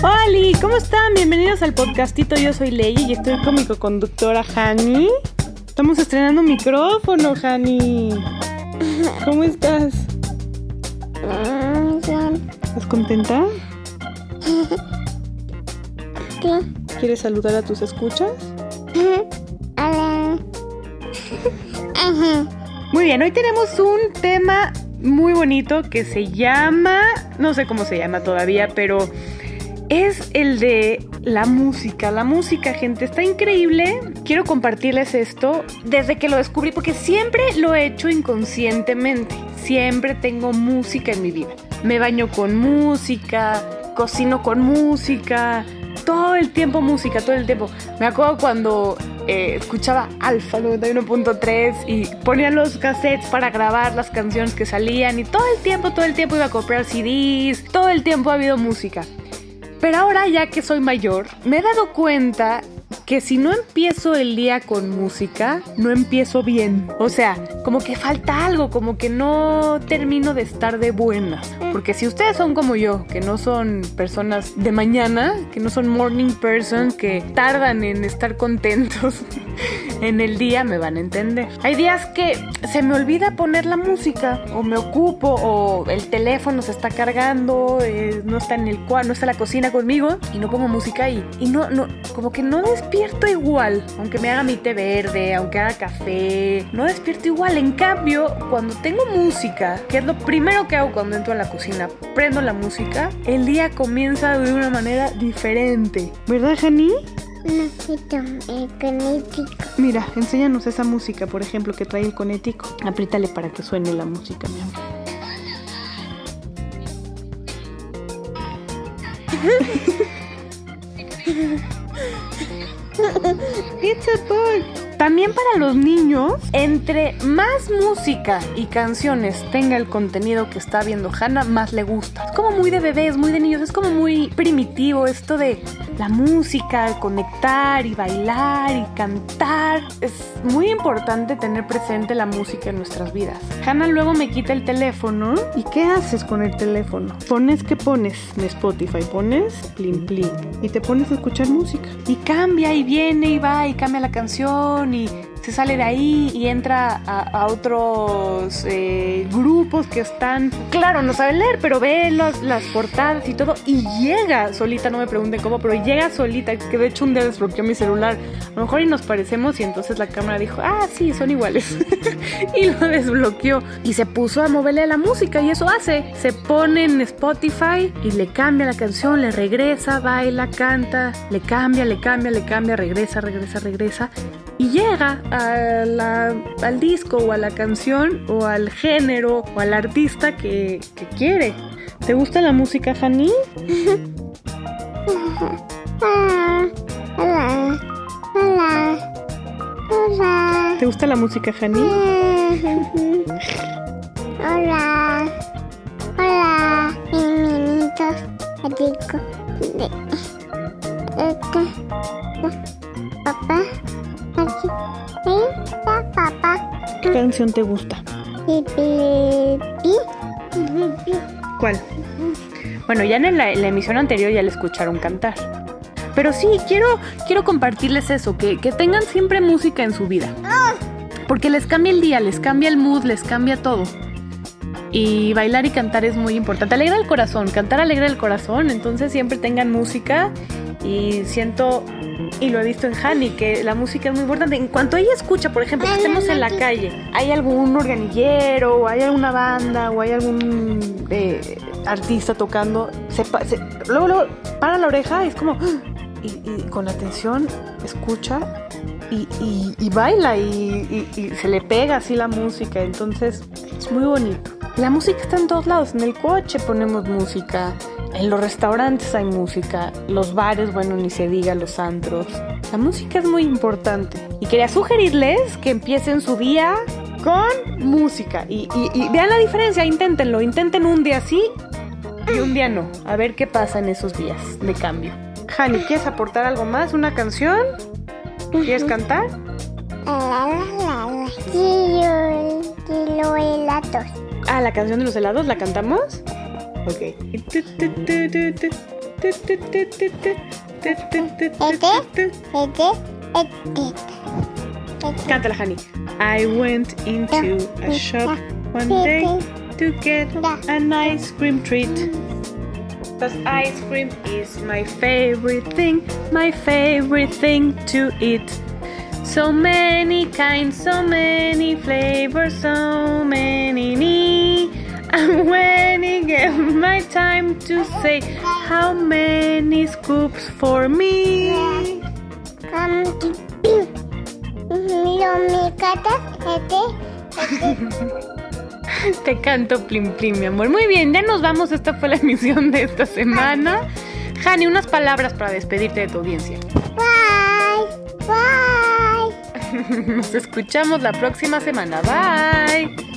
Hola, ¿cómo están? Bienvenidos al podcastito. Yo soy Ley y estoy con mi co-conductora Hani. Estamos estrenando micrófono, Hani. ¿Cómo estás? ¿Estás contenta? ¿Quieres saludar a tus escuchas? Muy bien, hoy tenemos un tema muy bonito que se llama, no sé cómo se llama todavía, pero es el de la música. La música, gente, está increíble. Quiero compartirles esto desde que lo descubrí, porque siempre lo he hecho inconscientemente. Siempre tengo música en mi vida. Me baño con música, cocino con música, todo el tiempo música, todo el tiempo. Me acuerdo cuando eh, escuchaba Alfa 91.3 y ponía los cassettes para grabar las canciones que salían y todo el tiempo, todo el tiempo iba a comprar CDs, todo el tiempo ha habido música. Pero ahora ya que soy mayor, me he dado cuenta que si no empiezo el día con música, no empiezo bien. O sea, como que falta algo, como que no termino de estar de buena. Porque si ustedes son como yo, que no son personas de mañana, que no son morning person, que tardan en estar contentos en el día, me van a entender. Hay días que se me olvida poner la música, o me ocupo, o el teléfono se está cargando, eh, no está en el cuarto, no está en la cocina conmigo, y no pongo música y, y no, no, como que no despierto igual, aunque me haga mi té verde, aunque haga café, no despierto igual. En cambio, cuando tengo música, que es lo primero que hago cuando entro a la cocina, prendo la música, el día comienza de una manera diferente. ¿Verdad, Jani? El conético. Mira, enséñanos esa música, por ejemplo, que trae el conético. Apriétale para que suene la música, mi amor. También para los niños, entre más música y canciones tenga el contenido que está viendo Hannah, más le gusta. Es como muy de bebés, muy de niños, es como muy primitivo esto de la música, conectar y bailar y cantar. Es muy importante tener presente la música en nuestras vidas. Hannah luego me quita el teléfono. ¿Y qué haces con el teléfono? Pones, ¿qué pones? En Spotify pones plin plin y te pones a escuchar música. Y cambia y viene y va y cambia la canción y se sale de ahí y entra a, a otros eh, grupos que están, claro, no sabe leer, pero ve los- las portadas y todo y llega solita, no me pregunten cómo, pero llega solita, que de hecho un día desbloqueó mi celular, a lo mejor y nos parecemos y entonces la cámara dijo, ah, sí, son iguales y lo desbloqueó y se puso a moverle la música y eso hace, se pone en Spotify y le cambia la canción, le regresa, baila, canta, le cambia, le cambia, le cambia, regresa, regresa, regresa y llega al disco o a la canción o al género o al artista que, quiere. ¿Te gusta la música. Hola. ¿Te gusta la música, Hani? Hola. Hola. Bienvenidos a Disco de ¿Qué canción te gusta? ¿Cuál? Bueno, ya en la, en la emisión anterior ya le escucharon cantar. Pero sí, quiero, quiero compartirles eso, que, que tengan siempre música en su vida. Porque les cambia el día, les cambia el mood, les cambia todo. Y bailar y cantar es muy importante. Alegra el corazón, cantar alegra el corazón. Entonces siempre tengan música. Y siento, y lo he visto en Hani, que la música es muy importante. En cuanto ella escucha, por ejemplo, que estemos en la calle, hay algún organillero, o hay alguna banda, o hay algún eh, artista tocando, se, se- luego, luego para la oreja, es como, ¡ah! y, y con atención escucha y, y- y baila y, y- y se le pega así la música, entonces es muy bonito. La música está en todos lados, en el coche ponemos música, en los restaurantes hay música, los bares, bueno, ni se diga, los antros. La música es muy importante. Y quería sugerirles que empiecen su día con música. Y, y- y vean la diferencia, inténtenlo. Intenten un día sí y un día no. A ver qué pasa en esos días de cambio. Hani, ¿quieres aportar algo más? ¿Una canción? ¿Quieres cantar? Ah, la canción de los helados, ¿la cantamos? Ok. Cántala, Hani. I went into a shop one day to get an ice cream treat. Because ice cream is my favorite thing, my favorite thing to eat. So many kinds, so many flavors, so my time to say how many scoops for me. Come to be. Miro mi cata. Te canto plim plim, mi amor. Muy bien, ya nos vamos. Esta fue la emisión de esta semana. Hani, unas palabras para despedirte de tu audiencia. Bye. Bye. Nos escuchamos la próxima semana. Bye.